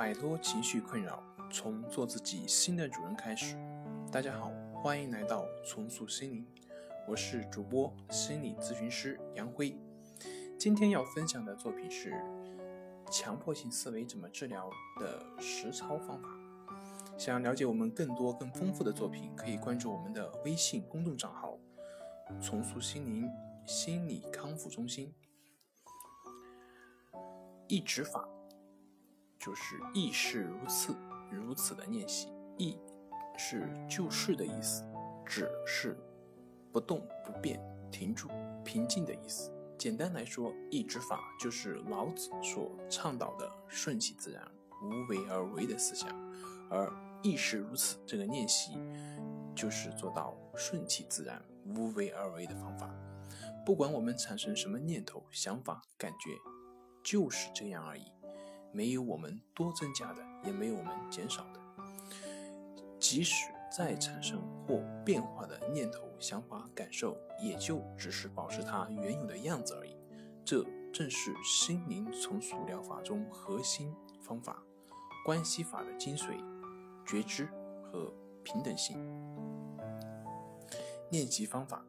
摆脱情绪困扰，从做自己新的主人开始。大家好，欢迎来到重塑心灵，我是主播心理咨询师杨辉。今天要分享的作品是强迫性思维怎么治疗的实操方法。想要了解我们更多更丰富的作品，可以关注我们的微信公众账号“重塑心灵心理康复中心”。一指法就是意是如此如此的练习。意是就是的意思，指是不动不变、停住、平静的意思。简单来说，意之法就是老子所倡导的顺其自然、无为而为的思想，而意是如此这个练习就是做到顺其自然、无为而为的方法。不管我们产生什么念头、想法、感觉。就是这样而已，没有我们多增加的，也没有我们减少的。即使再产生或变化的念头、想法、感受，也就只是保持它原有的样子而已。这正是心灵重塑疗法中核心方法——关系法的精髓：觉知和平等性。练习方法：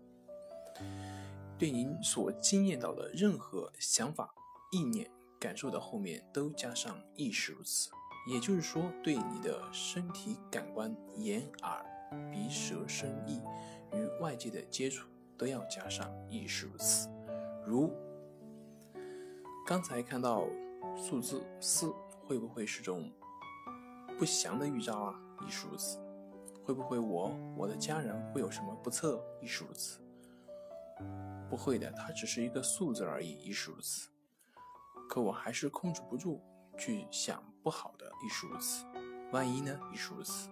对您所经验到的任何想法。意念、感受的后面都加上意识如此，也就是说，对你的身体感官、眼、耳、鼻、舌、身、意与外界的接触都要加上意识如此。如刚才看到数字四，会不会是种不祥的预兆啊？亦是如此。会不会我、我的家人会有什么不测？亦是如此。不会的，它只是一个数字而已。亦是如此。可我还是控制不住去想不好的，亦是如此。万一呢？亦是如此。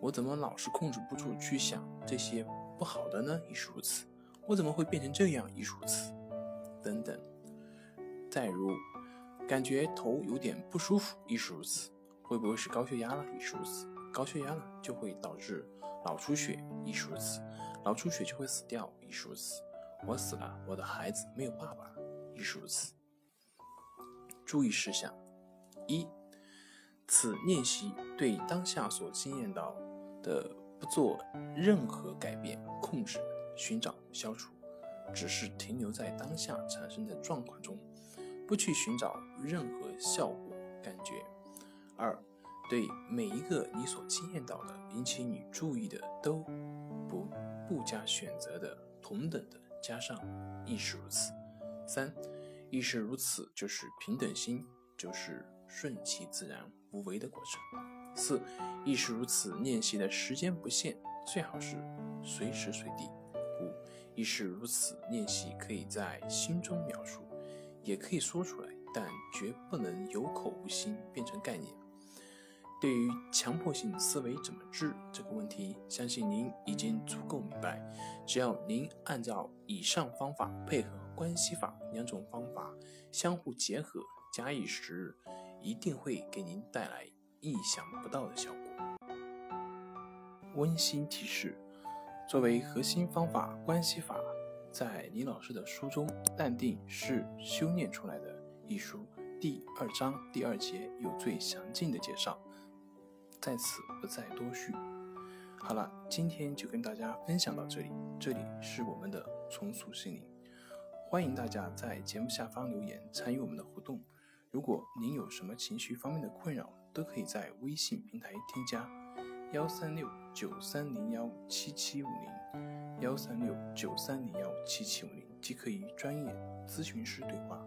我怎么老是控制不住去想这些不好的呢？亦是如此。我怎么会变成这样？亦是如此。等等。再如，感觉头有点不舒服，亦是如此。会不会是高血压了？亦是如此。高血压了就会导致脑出血，亦是如此。脑出血就会死掉，亦是如此。我死了，我的孩子没有爸爸，亦是如此。注意事项：一、此练习对当下所经验到的不做任何改变、控制、寻找、消除，只是停留在当下产生的状况中，不去寻找任何效果、感觉。二、对每一个你所经验到的引起你注意的，都不不加选择的同等的加上亦是如此。三。亦是如此，就是平等心，就是顺其自然、无为的过程。四，亦是如此，练习的时间不限，最好是随时随地。五，亦是如此，练习可以在心中描述，也可以说出来，但绝不能有口无心变成概念。对于强迫性思维怎么治这个问题，相信您已经足够明白。只要您按照以上方法配合关系法两种方法相互结合，假以时日，一定会给您带来意想不到的效果。温馨提示：作为核心方法关系法，在李老师的书中《淡定是修炼出来的》一书第二章第二节有最详尽的介绍。在此不再多叙。好了，今天就跟大家分享到这里。这里是我们的重塑心灵，欢迎大家在节目下方留言参与我们的互动。如果您有什么情绪方面的困扰，都可以在微信平台添加幺三六九三零幺七七五零幺三六九三零幺七七五零，即可与专业咨询师对话。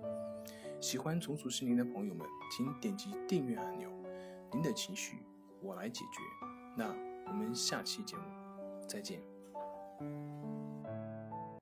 喜欢重塑心灵的朋友们，请点击订阅按钮。您的情绪。我来解决。那我们下期节目再见。